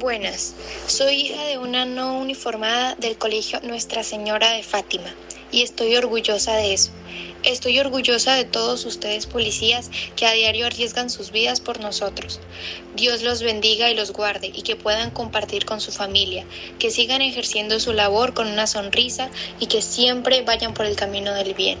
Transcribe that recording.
Buenas, soy hija de una no uniformada del colegio Nuestra Señora de Fátima y estoy orgullosa de eso. Estoy orgullosa de todos ustedes policías que a diario arriesgan sus vidas por nosotros. Dios los bendiga y los guarde y que puedan compartir con su familia, que sigan ejerciendo su labor con una sonrisa y que siempre vayan por el camino del bien.